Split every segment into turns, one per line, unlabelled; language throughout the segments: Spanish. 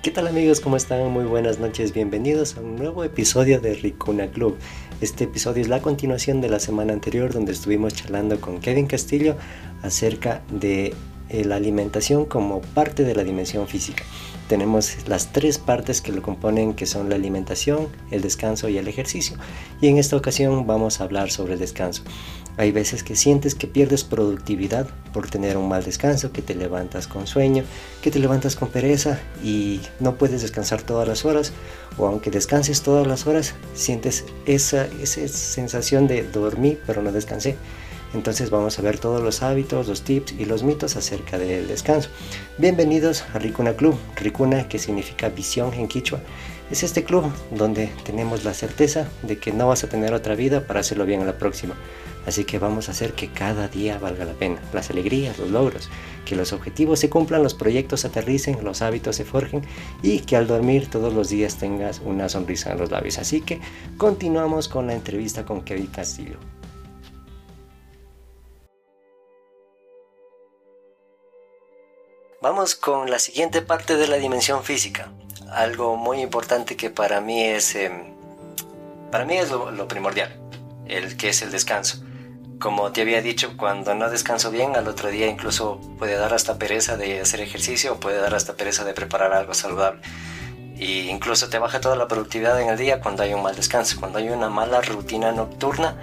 ¿Qué tal amigos? ¿Cómo están? Muy buenas noches, bienvenidos a un nuevo episodio de Ricuna Club. Este episodio es la continuación de la semana anterior donde estuvimos charlando con Kevin Castillo acerca de eh, la alimentación como parte de la dimensión física. Tenemos las tres partes que lo componen que son la alimentación, el descanso y el ejercicio. Y en esta ocasión vamos a hablar sobre el descanso. Hay veces que sientes que pierdes productividad por tener un mal descanso, que te levantas con sueño, que te levantas con pereza y no puedes descansar todas las horas o aunque descanses todas las horas, sientes esa, esa sensación de dormir pero no descansé. Entonces vamos a ver todos los hábitos, los tips y los mitos acerca del descanso. Bienvenidos a Ricuna Club. Ricuna que significa visión en quichua. Es este club donde tenemos la certeza de que no vas a tener otra vida para hacerlo bien a la próxima. Así que vamos a hacer que cada día valga la pena. Las alegrías, los logros, que los objetivos se cumplan, los proyectos aterricen, los hábitos se forjen y que al dormir todos los días tengas una sonrisa en los labios. Así que continuamos con la entrevista con Kevin Castillo. Vamos con la siguiente parte de la dimensión física. Algo muy importante que para mí es, em, para mí es lo, primordial, el que es el descanso. Como te había dicho, cuando no descanso bien, al otro día incluso puede dar hasta pereza de hacer ejercicio o puede dar hasta pereza de preparar algo saludable. Y incluso te baja toda la productividad en el día cuando hay un mal descanso. Cuando hay una mala rutina nocturna,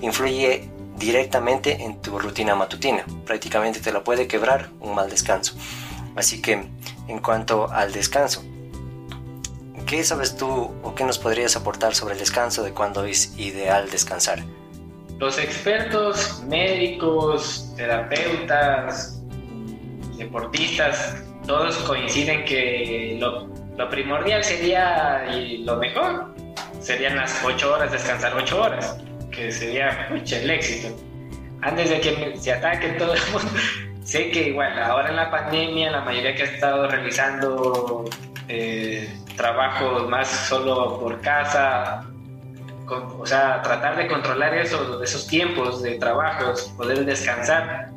influye directamente en tu rutina matutina. Prácticamente te la puede quebrar un mal descanso. Así que en cuanto al descanso, ¿qué sabes tú o qué nos podrías aportar sobre el descanso de cuándo es ideal descansar?
Los expertos, médicos, terapeutas, deportistas, todos coinciden que lo, primordial sería y lo mejor serían las 8 horas, descansar 8 horas, que sería el éxito. Antes de que se ataque todo el mundo, sé que igual ahora en la pandemia la mayoría que ha estado realizando eh, trabajos más solo por casa, o sea, tratar de controlar eso, esos tiempos de trabajos, poder descansar,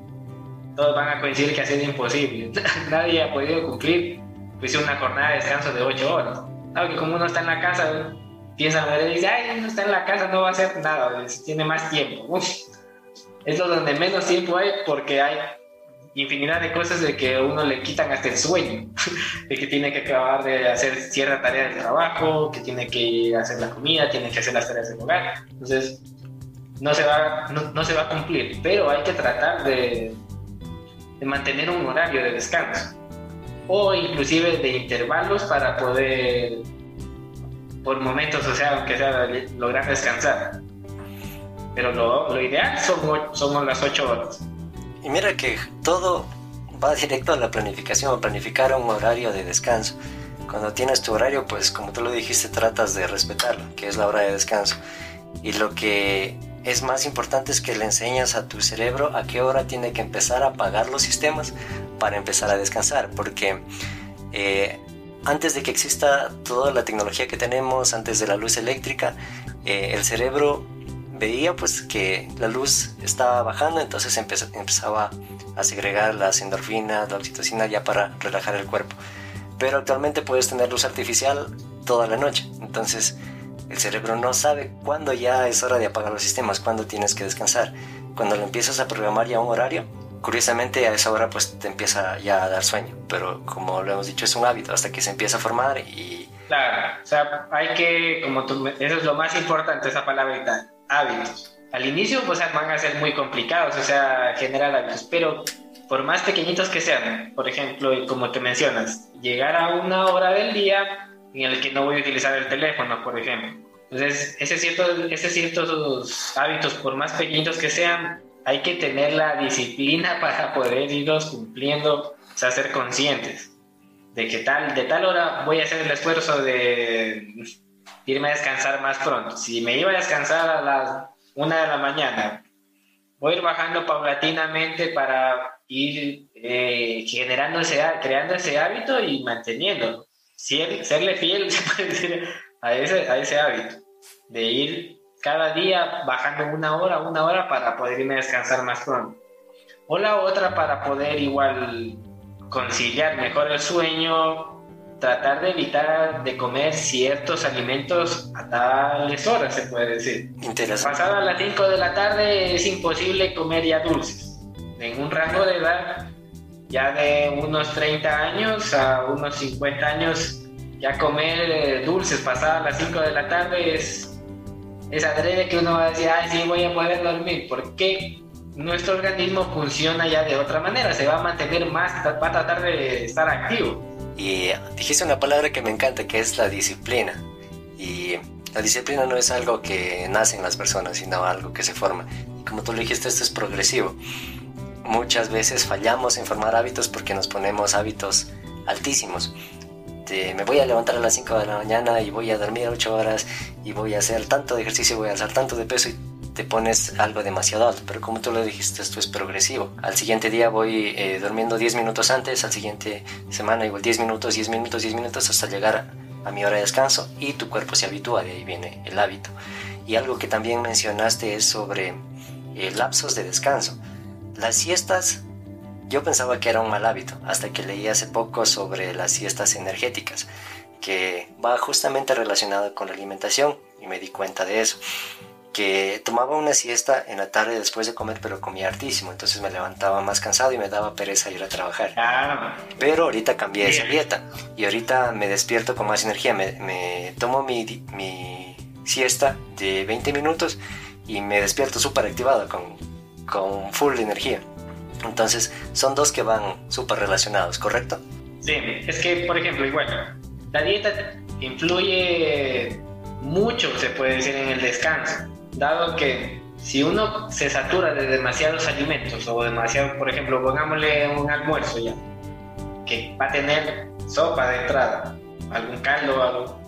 todos van a coincidir que ha sido imposible. Nadie ha podido cumplir pues, una jornada de descanso de 8 horas. Aunque como uno está en la casa, piensa, dice, ay, uno está en la casa, no va a hacer nada, tiene más tiempo. es donde menos tiempo hay porque hay infinidad de cosas de que uno le quitan hasta el sueño, de que tiene que acabar de hacer cierta tarea del trabajo, que tiene que hacer la comida, tiene que hacer las tareas del hogar. Entonces, no se va, no, se va a cumplir, pero hay que tratar de, de mantener un horario de descanso o inclusive de intervalos para poder, por momentos, o sea, aunque sea lograr descansar. Pero lo, lo ideal son, son las 8 horas.
Y mira que todo va directo a la planificación, planificar un horario de descanso. Cuando tienes tu horario, pues como tú lo dijiste, tratas de respetarlo, que es la hora de descanso. Y lo que es más importante es que le enseñas a tu cerebro a qué hora tiene que empezar a apagar los sistemas para empezar a descansar. Porque eh, antes de que exista toda la tecnología que tenemos, antes de la luz eléctrica, eh, el cerebro veía pues que la luz estaba bajando, entonces empezaba a segregar las endorfinas, la oxitocina ya para relajar el cuerpo. Pero actualmente puedes tener luz artificial toda la noche, entonces el cerebro no sabe cuándo ya es hora de apagar los sistemas, cuándo tienes que descansar. Cuando lo empiezas a programar ya un horario, curiosamente a esa hora pues te empieza ya a dar sueño, pero como lo hemos dicho es un hábito hasta que se empieza a formar y...
Claro, o sea, hay que, como tú, eso es lo más importante, esa palabra hábitos. Al inicio pues van a ser muy complicados, o sea, generar hábitos, pero por más pequeñitos que sean, por ejemplo, como te mencionas, llegar a una hora del día en el que no voy a utilizar el teléfono, por ejemplo. Entonces, ese cierto, ese ciertos hábitos, por más pequeñitos que sean, hay que tener la disciplina para poder irlos cumpliendo, o sea, ser conscientes de que tal, de tal hora voy a hacer el esfuerzo de irme a descansar más pronto. Si me iba a descansar a las una de la mañana, voy a ir bajando paulatinamente para ir eh, generando ese, creando ese hábito y manteniéndolo. serle fiel, a ese hábito, de ir cada día bajando una hora, una hora para poder irme a descansar más pronto. O la otra para poder igual conciliar mejor el sueño tratar de evitar de comer ciertos alimentos a tales horas, se puede decir.
Interesante.
Pasada las 5 de la tarde es imposible comer ya dulces. En un rango de edad ya de unos 30 años a unos 50 años, ya comer eh, dulces pasadas las 5 de la tarde es, es adrede que uno va a decir, ay, sí, voy a poder dormir. porque nuestro organismo funciona ya de otra manera? Se va a mantener más, va a tratar de estar activo.
Y dijiste una palabra que me encanta, que es la disciplina. Y la disciplina no es algo que nace en las personas, sino algo que se forma. Y como tú lo dijiste, esto es progresivo. Muchas veces fallamos en formar hábitos porque nos ponemos hábitos altísimos. Me voy a levantar a las 5 de la mañana y voy a dormir 8 horas y voy a hacer tanto de ejercicio, voy a hacer tanto de peso y te pones algo demasiado alto, pero como tú lo dijiste, esto es progresivo. Al siguiente día voy eh, durmiendo 10 minutos antes, al siguiente semana igual 10 minutos, 10 minutos, 10 minutos hasta llegar a mi hora de descanso y tu cuerpo se habitúa, de ahí viene el hábito. Y algo que también mencionaste es sobre eh, lapsos de descanso. Las siestas, yo pensaba que era un mal hábito, hasta que leí hace poco sobre las siestas energéticas, que va justamente relacionado con la alimentación y me di cuenta de eso que tomaba una siesta en la tarde después de comer, pero comía hartísimo, entonces me levantaba más cansado y me daba pereza ir a trabajar.
Ah.
Pero ahorita cambié esa dieta y ahorita me despierto con más energía, me, tomo mi, mi, siesta de 20 minutos y me despierto súper activado, con, con full energía. Entonces son dos que van súper relacionados, ¿correcto?
Sí, es que, por ejemplo, igual, la dieta influye mucho, se puede decir, en el descanso dado que si uno se satura de demasiados alimentos o demasiado, por ejemplo, pongámosle un almuerzo ya, que va a tener sopa de entrada, algún caldo, algo,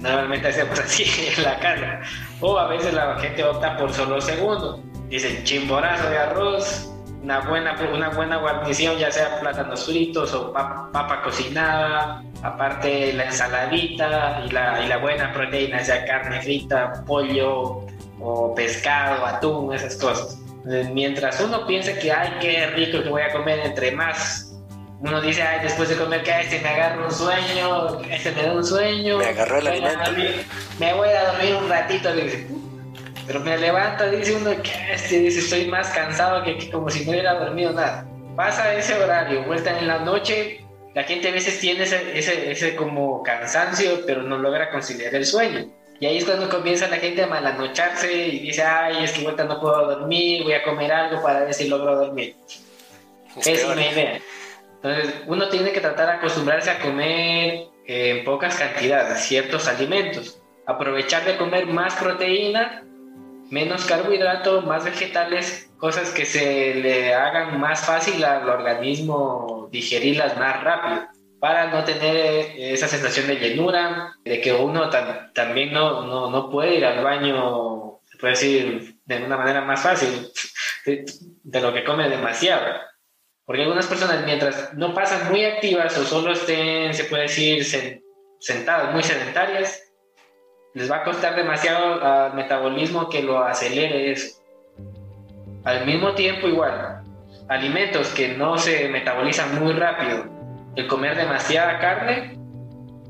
normalmente hacemos así en la cara, o a veces la gente opta por solo segundo, dice chimborazo de arroz, una buena, una buena guarnición, ya sea plátanos fritos o papa, cocinada, aparte la ensaladita y la, y la buena proteína, sea carne frita, pollo, o pescado, atún, esas cosas. Mientras uno piensa que, ay, qué rico que voy a comer, entre más uno dice, ay, después de comer que este me agarra un sueño, este me da un sueño.
Me agarró el alimento.
Me voy a dormir un ratito, pero me levanta, dice uno que este, dice, estoy más cansado que, como si no hubiera dormido nada. Pasa ese horario, vuelta en la noche, la gente a veces tiene ese, ese, ese como cansancio, pero no logra conciliar el sueño. Y ahí es cuando comienza la gente a malanocharse y dice, ay, es que vuelta no puedo dormir, voy a comer algo para ver si logro dormir. Es, una idea. Entonces, uno tiene que tratar de acostumbrarse a comer en pocas cantidades ciertos alimentos. Aprovechar de comer más proteína, menos carbohidrato, más vegetales, cosas que se le hagan más fácil al organismo digerirlas más rápido para no tener esa sensación de llenura, de que uno también no, no, no, puede ir al baño, se puede decir, de una manera más fácil, de, lo que come demasiado. Porque algunas personas, mientras no pasan muy activas o solo estén, se puede decir, sentadas, muy sedentarias, les va a costar demasiado al metabolismo que lo acelere eso. Al mismo tiempo, igual, alimentos que no se metabolizan muy rápido el comer demasiada carne,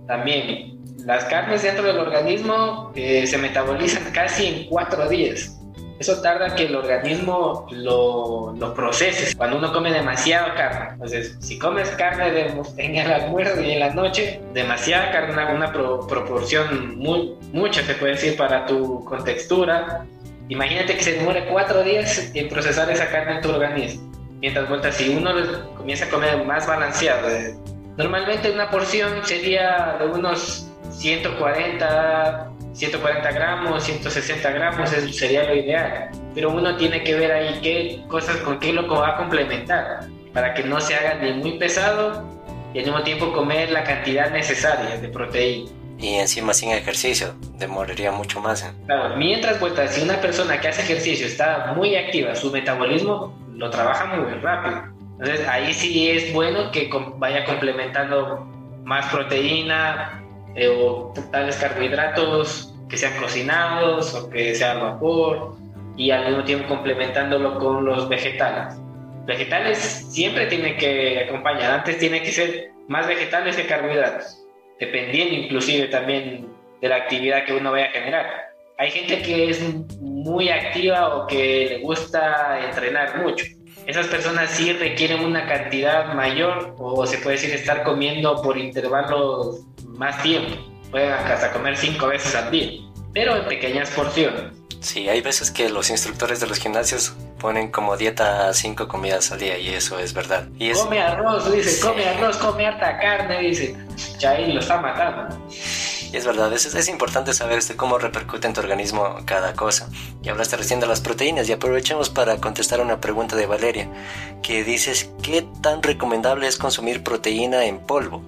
también. Las carnes dentro del organismo eh, se metabolizan casi en cuatro días. Eso tarda que el organismo lo, lo, procese. Cuando uno come demasiada carne, entonces si comes carne de, en el almuerzo y en la noche, demasiada carne, una proporción muy, mucha se puede decir para tu contextura, imagínate que se demore cuatro días en procesar esa carne en tu organismo. Mientras vueltas, si uno comienza a comer más balanceado, eh, normalmente una porción sería de unos 140, 140 gramos, 160 gramos, eso sería lo ideal. Pero uno tiene que ver ahí qué cosas, con qué lo va a complementar, para que no se haga ni muy pesado y al mismo tiempo comer la cantidad necesaria de proteína.
Y encima sin ejercicio, demoraría mucho más. ¿eh?
Claro, mientras vueltas, si una persona que hace ejercicio está muy activa, su metabolismo lo trabaja muy rápido. Entonces ahí sí es bueno que vaya complementando más proteína eh, o tales carbohidratos que sean cocinados o que sean vapor y al mismo tiempo complementándolo con los vegetales. Vegetales siempre tienen que acompañar, antes tiene que ser más vegetales que carbohidratos. dependiendo inclusive también de la actividad que uno vaya a generar. Hay gente que es muy activa o que le gusta entrenar mucho. Esas personas sí requieren una cantidad mayor o se puede decir estar comiendo por intervalos más tiempo. Pueden hasta comer cinco veces al día, pero en pequeñas porciones.
Sí, hay veces que los instructores de los gimnasios ponen como dieta cinco comidas al día y eso es verdad. Y
Come arroz, dice, come arroz, come harta carne, dice. Ya ahí lo está matando.
Y es verdad, es, es importante saber este, cómo repercute en tu organismo cada cosa. Y hablaste recién de las proteínas y aprovechemos para contestar una pregunta de Valeria, que dices, ¿qué tan recomendable es consumir proteína en polvo?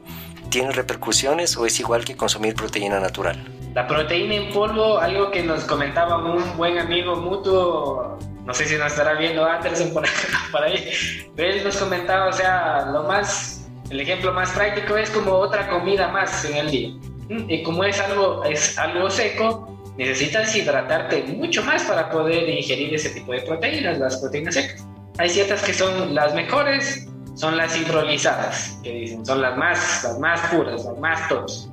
¿Tiene repercusiones o es igual que consumir proteína natural?
La proteína en polvo, algo que nos comentaba un buen amigo mutuo, no sé si nos estará viendo Anderson por, por ahí, pero él nos comentaba, o sea, lo más, el ejemplo más práctico es como otra comida más en el día y como es algo, es algo seco, necesitas hidratarte mucho más para poder ingerir ese tipo de proteínas, las proteínas secas. Hay ciertas que son las mejores, son las hidrolizadas, que dicen, son las más, las más puras, las más tops.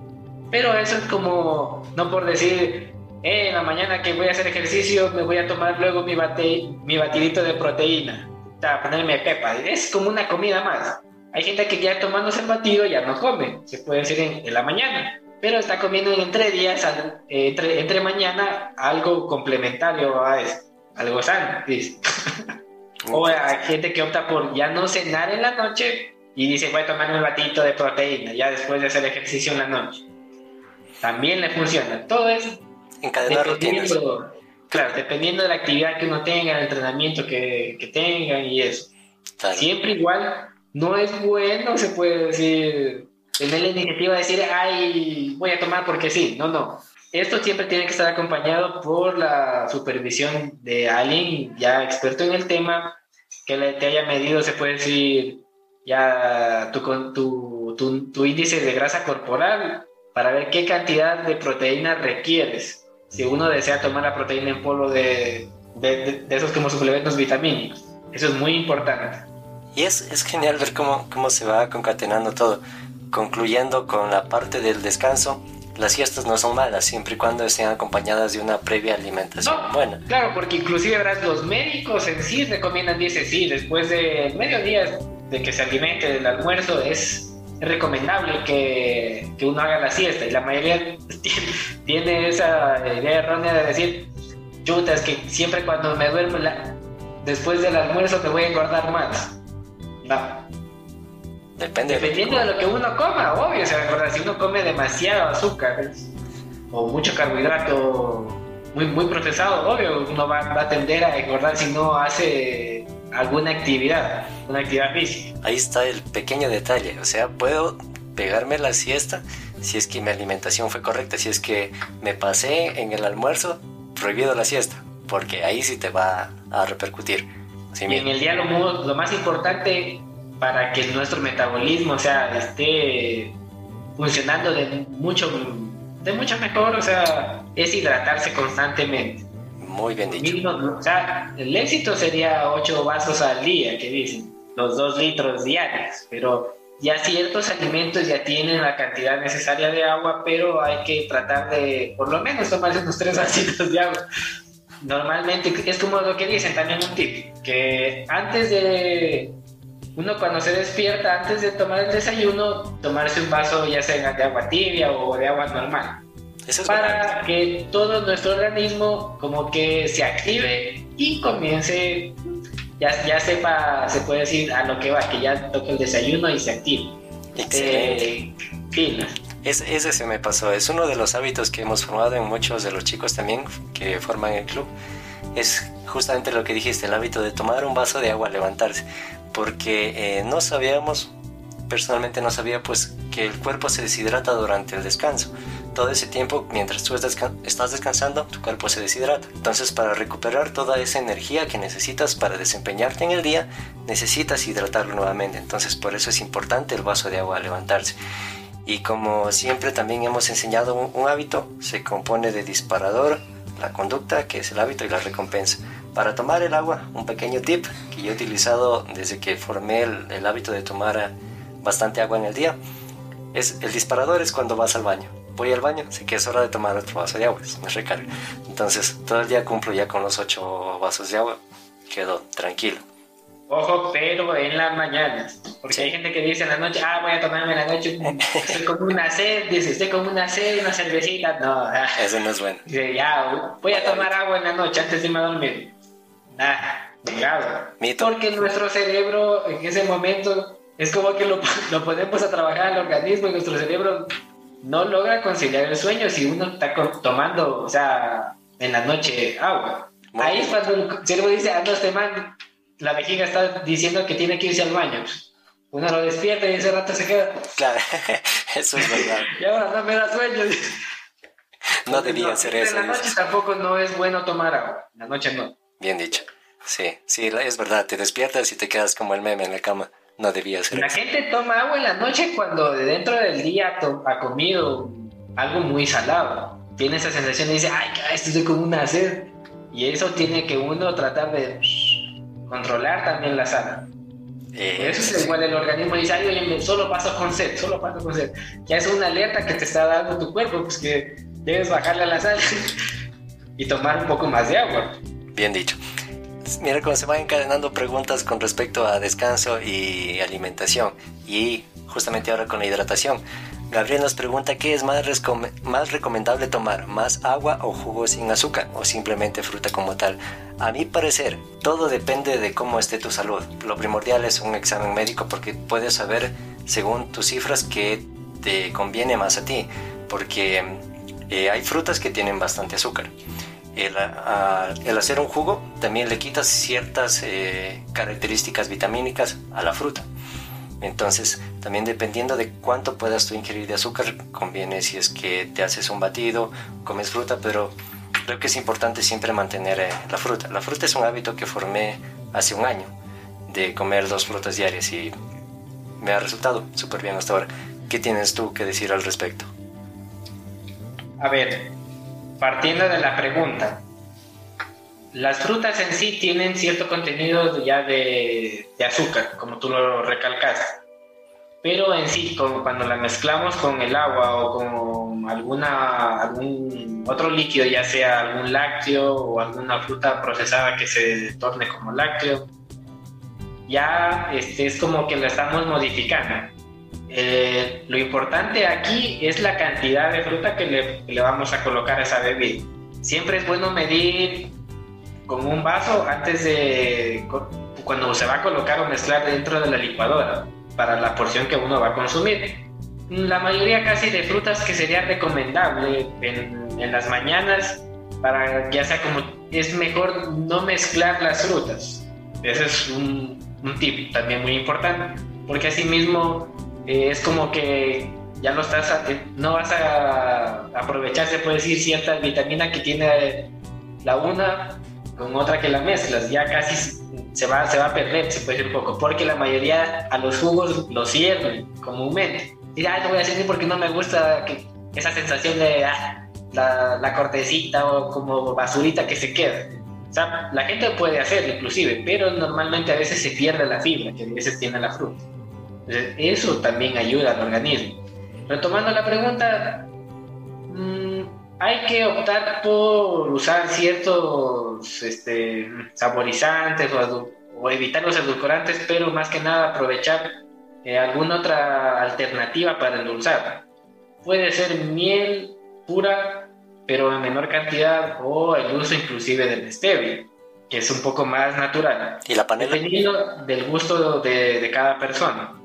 Pero eso es como, no por decir, eh, en la mañana que voy a hacer ejercicio me voy a tomar luego mi, bate, mi batidito de proteína, para ponerme pepa. Es como una comida más. Hay gente que ya tomándose el batido ya no come, se puede decir en la mañana pero está comiendo entre días, entre, entre mañana, algo complementario a eso, algo sano, dice. o hay gente que opta por ya no cenar en la noche y dice voy a tomar un batito de proteína ya después de hacer ejercicio en la noche. También le funciona. Todo es dependiendo, claro, dependiendo de la actividad que uno tenga, el entrenamiento que, que tengan y eso. Siempre igual, no es bueno, se puede decir, tener la iniciativa de decir, ay, voy a tomar porque sí. No, no. Esto siempre tiene que estar acompañado por la supervisión de alguien ya experto en el tema, que te haya medido, se puede decir, ya tu, tu, tu, tu índice de grasa corporal para ver qué cantidad de proteína requieres. Si uno desea tomar la proteína en polvo de, de, de, esos como suplementos vitamínicos. Eso es muy importante.
Y es, es genial ver cómo, cómo se va concatenando todo. Concluyendo con la parte del descanso, las siestas no son malas siempre y cuando estén acompañadas de una previa alimentación buena.
Claro, porque inclusive verás, los médicos en sí recomiendan, dice, sí, después de mediodía de que se alimente del almuerzo es recomendable que, que, uno haga la siesta y la mayoría tiene, tiene esa idea errónea de decir, chuta, es que siempre cuando me duermo la, después del almuerzo me voy a engordar más. No,
Depende
Dependiendo de lo que uno coma, obvio. O sea, si uno come demasiado azúcar o mucho carbohidrato muy, muy procesado, obvio, uno va, a tender a engordar si no hace alguna actividad, una actividad física.
Ahí está el pequeño detalle. O sea, puedo pegarme la siesta si es que mi alimentación fue correcta, si es que me pasé en el almuerzo, prohibido la siesta, porque ahí sí te va a repercutir.
y en el día lo más importante para que nuestro metabolismo, o sea, esté funcionando de mucho, de mucho mejor, o sea, es hidratarse constantemente.
Muy bien dicho.
o sea, el éxito sería 8 vasos al día, que dicen, los 2 litros diarios, pero ya ciertos alimentos ya tienen la cantidad necesaria de agua, pero hay que tratar de por lo menos tomarse unos 3 vasitos de agua. Normalmente es como lo que dicen también un tip, que antes de uno cuando se despierta, antes de tomar el desayuno, tomarse un vaso ya sea de agua tibia o de agua normal. Eso es para que todo nuestro organismo como que se active y comience, ya, ya sepa, se puede decir a lo que va, que ya toque el desayuno y se active.
Excelente. Eh, ese se me pasó, es uno de los hábitos que hemos formado en muchos de los chicos también que forman el club. Es justamente lo que dijiste, el hábito de tomar un vaso de agua levantarse porque eh, no sabíamos, personalmente no sabía pues que el cuerpo se deshidrata durante el descanso. Todo ese tiempo, mientras tú estás descansando, tu cuerpo se deshidrata. Entonces, para recuperar toda esa energía que necesitas para desempeñarte en el día, necesitas hidratarlo nuevamente. Entonces, por eso es importante el vaso de agua al levantarse. Y como siempre también hemos enseñado un hábito, se compone de disparador, la conducta, que es el hábito, y la recompensa. Para tomar el agua, un pequeño tip que yo he utilizado desde que formé el, hábito de tomar bastante agua en el día. es, el disparador es cuando vas al baño. Voy al baño, sé que es hora de tomar otro vaso de agua, me recarga. Entonces, todo el día cumplo ya con los ocho vasos de agua, quedo tranquilo.
Ojo, pero en las mañanas. Porque hay gente que dice en la noche, ah, voy a tomarme en la noche, estoy con una sed, dice, estoy con una sed, una cervecita. No, ah.
eso no es bueno.
Dice, ya, voy a tomar agua en la noche antes de irme a dormir. Ah, Mito. Porque nuestro cerebro en ese momento es como que lo, lo ponemos a trabajar al organismo y nuestro cerebro no logra conciliar el sueño si uno está tomando, o sea, en la noche agua. Ahí es cuando el cerebro dice, ah, no, este man la vejiga está diciendo que tiene que irse al baño. Uno lo despierta y ese rato se queda.
Claro, eso es verdad.
y ahora no me da sueño.
No debía ser eso.
En la noche tampoco no es bueno tomar agua. En la noche no.
Bien dicho. Sí, sí, es verdad. Te despiertas y te quedas como el meme en la cama. No debía ser
La gente toma agua en la noche cuando dentro del día ha comido algo muy salado. Tiene esa sensación y dice, ay, estoy como una sed. Y eso tiene que uno tratar de controlar también la sal. Eh, eso es igual el organismo dice, ay, oye, solo paso con sed, solo paso con sed. Ya es una alerta que te está dando tu cuerpo, pues que debes bajarle a la sal y tomar un poco más de agua.
Bien dicho. Mira cómo se van encadenando preguntas con respecto a descanso y alimentación. Y justamente ahora con la hidratación. Gabriel nos pregunta qué es más, más recomendable tomar, más agua o jugo sin azúcar o simplemente fruta como tal. A mi parecer, todo depende de cómo esté tu salud. Lo primordial es un examen médico porque puedes saber según tus cifras qué te conviene más a ti, porque eh, hay frutas que tienen bastante azúcar. El, hacer un jugo también le quitas ciertas eh, características vitamínicas a la fruta. Entonces, también dependiendo de cuánto puedas tú ingerir de azúcar, conviene si es que te haces un batido, comes fruta, pero creo que es importante siempre mantener eh, la fruta. La fruta es un hábito que formé hace un año, de comer dos frutas diarias y me ha resultado súper bien hasta ahora. ¿Qué tienes tú que decir al respecto?
A ver, partiendo de la pregunta, las frutas en sí tienen cierto contenido ya de, azúcar, como tú lo recalcaste. Pero en sí, como cuando la mezclamos con el agua o con algún otro líquido, ya sea algún lácteo o alguna fruta procesada que se torne como lácteo, ya este, es como que la estamos modificando. Eh, lo importante aquí es la cantidad de fruta que le, vamos a colocar a esa bebida. Siempre es bueno medir con un vaso antes de cuando se va a colocar o mezclar dentro de la licuadora para la porción que uno va a consumir. La mayoría casi de frutas que sería recomendable en, en las mañanas para ya sea como es mejor no mezclar las frutas. Ese es un, un tip también muy importante porque así mismo eh, es como que ya no estás no vas a aprovechar se puede decir cierta vitamina que tiene la una con otra que la mezclas, ya casi se va, se va a perder, se puede decir un poco, porque la mayoría a los jugos los sirven comúnmente. Y ah, no voy a decir porque no me gusta esa sensación de ah, la, cortecita o como basurita que se queda. La gente puede hacerlo inclusive, pero normalmente a veces se pierde la fibra que a veces tiene la fruta. Entonces, eso también ayuda al organismo. Retomando la pregunta, hay que optar por usar ciertos este, saborizantes o, evitar los edulcorantes, pero más que nada aprovechar eh, alguna otra alternativa para endulzar. Puede ser miel pura, pero en menor cantidad, o el uso inclusive del stevia, que es un poco más natural.
¿Y la panela?
Dependiendo del gusto de, de cada persona.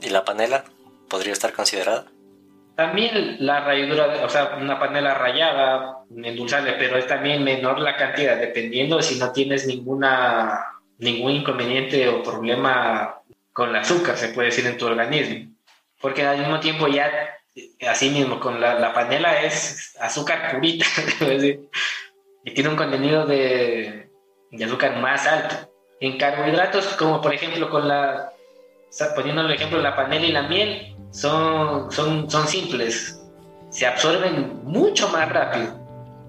¿Y la panela podría estar considerada?
También la ralladura, o sea, una panela rayada, endulzable, pero es también menor la cantidad, dependiendo si no tienes ninguna, ningún inconveniente o problema con el azúcar, se puede decir, en tu organismo. Porque al mismo tiempo ya, así mismo, con la, la panela es azúcar purita, y tiene un contenido de, de azúcar más alto. En carbohidratos, como por ejemplo con la, poniendo el ejemplo, la panela y la miel, son, son, son simples, se absorben mucho más rápido,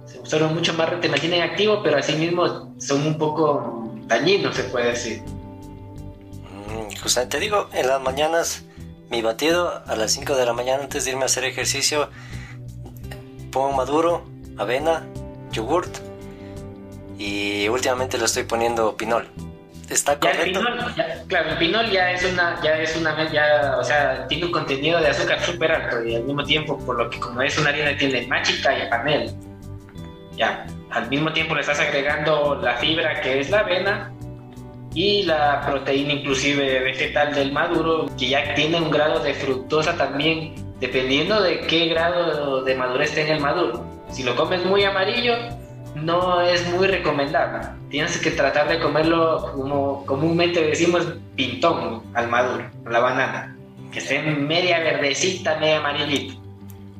se absorben mucho más te mantienen activo, pero asimismo son un poco dañinos, se puede decir.
Mm, justamente te digo, en las mañanas mi batido a las 5 de la mañana antes de irme a hacer ejercicio. Pongo maduro, avena, yogurt y últimamente lo estoy poniendo pinol. ¿Está correcto?
claro, el pinol ya es una, ya es una, ya, o sea, tiene un contenido de azúcar súper alto y al mismo tiempo, por lo que como es una harina tiene mágica y panel, ya, al mismo tiempo le estás agregando la fibra que es la avena y la proteína inclusive vegetal del maduro, que ya tiene un grado de fructosa también, dependiendo de qué grado de madurez tenga el maduro. Si lo comes muy amarillo, no es muy recomendable. Tienes que tratar de comerlo como comúnmente decimos pintón al maduro, la banana, que esté media verdecita, media amarillita.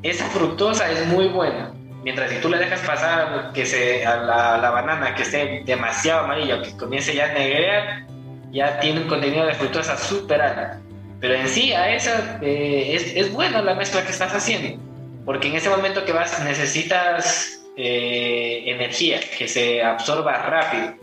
Esa fructosa es muy buena. Mientras si tú le dejas pasar que se, a la, banana que esté demasiado amarillo, que comience ya a negrear, ya tiene un contenido de fructosa súper alto. Pero en sí, a esa eh, es, es buena la mezcla que estás haciendo. Porque en ese momento que vas necesitas eh, energía que se absorba rápido.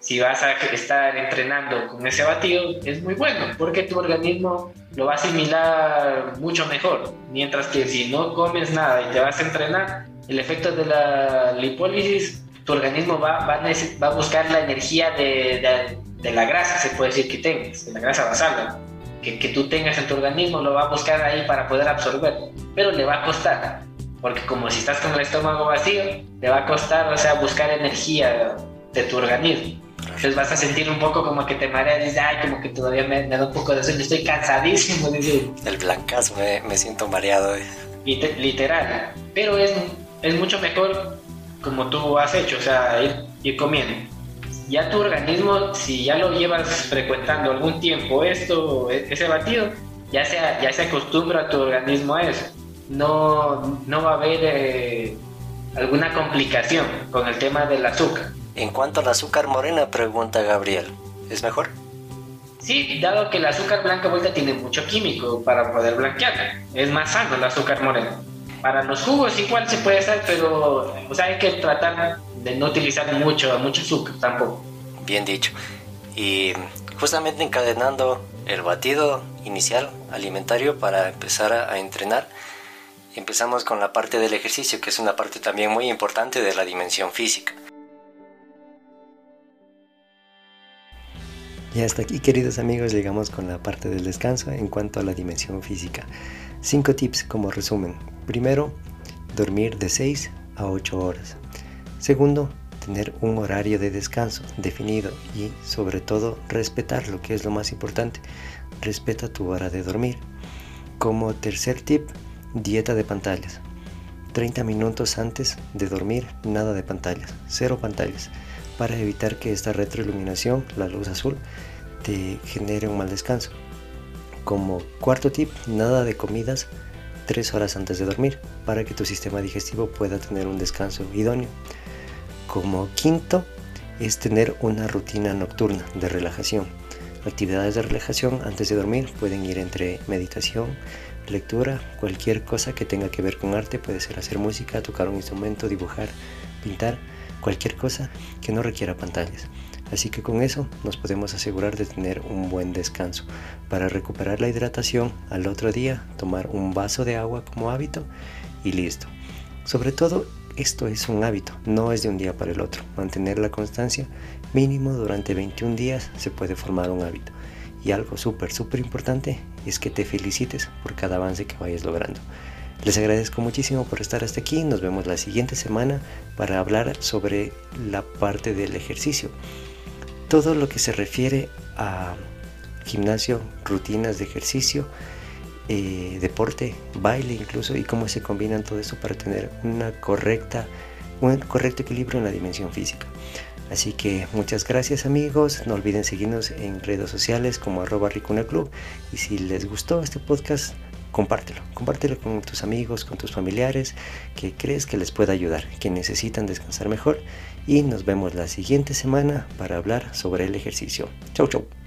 Si vas a estar entrenando con ese batido, es muy bueno porque tu organismo lo va a asimilar mucho mejor. Mientras que si no comes nada y te vas a entrenar, el efecto de la lipólisis, tu organismo va, va, va a buscar la energía de, de, la grasa, se puede decir que tengas, de la grasa basal, que, que tú tengas en tu organismo, lo va a buscar ahí para poder absorber, pero le va a costar porque como si estás con el estómago vacío, te va a costar, o sea, buscar energía de tu organismo. Entonces vas a sentir un poco como que te mareas y dices, ay, como que todavía me, da un poco de sueño, estoy cansadísimo.
El blancazo, me, me siento mareado.
Literal, pero es, es mucho mejor como tú has hecho, o sea, ir, ir comiendo. Ya tu organismo, si ya lo llevas frecuentando algún tiempo esto, e, ese batido, ya se, ya se acostumbra a tu organismo a eso no, no va a haber eh, alguna complicación con el tema del azúcar.
En cuanto al azúcar morena, pregunta Gabriel, ¿es mejor?
Sí, dado que el azúcar blanca vuelta tiene mucho químico para poder blanquear, es más sano el azúcar morena. Para los jugos igual se puede hacer, pero o sea, hay que tratar de no utilizar mucho, mucho azúcar tampoco.
Bien dicho. Y justamente encadenando el batido inicial alimentario para empezar a entrenar, Empezamos con la parte del ejercicio, que es una parte también muy importante de la dimensión física. Y hasta aquí queridos amigos llegamos con la parte del descanso en cuanto a la dimensión física. Cinco tips como resumen. Primero, dormir de 6 a 8 horas. Segundo, tener un horario de descanso definido y sobre todo respetar lo que es lo más importante. Respeta tu hora de dormir. Como tercer tip, Dieta de pantallas. 30 minutos antes de dormir, nada de pantallas, cero pantallas, para evitar que esta retroiluminación, la luz azul, te genere un mal descanso. Como cuarto tip, nada de comidas 3 horas antes de dormir, para que tu sistema digestivo pueda tener un descanso idóneo. Como quinto, es tener una rutina nocturna de relajación. Actividades de relajación antes de dormir pueden ir entre meditación, lectura, cualquier cosa que tenga que ver con arte, puede ser hacer música, tocar un instrumento, dibujar, pintar, cualquier cosa que no requiera pantallas. Así que con eso nos podemos asegurar de tener un buen descanso. Para recuperar la hidratación, al otro día tomar un vaso de agua como hábito y listo. Sobre todo, esto es un hábito, no es de un día para el otro. Mantener la constancia mínimo durante 21 días se puede formar un hábito. Y algo súper, súper importante es que te felicites por cada avance que vayas logrando. Les agradezco muchísimo por estar hasta aquí. Nos vemos la siguiente semana para hablar sobre la parte del ejercicio. Todo lo que se refiere a gimnasio, rutinas de ejercicio, eh, deporte, baile incluso y cómo se combinan todo eso para tener una correcta, un correcto equilibrio en la dimensión física. Así que muchas gracias amigos, no olviden seguirnos en redes sociales como arroba Club y si les gustó este podcast, compártelo, compártelo con tus amigos, con tus familiares que crees que les pueda ayudar, que necesitan descansar mejor y nos vemos la siguiente semana para hablar sobre el ejercicio. Chau chau.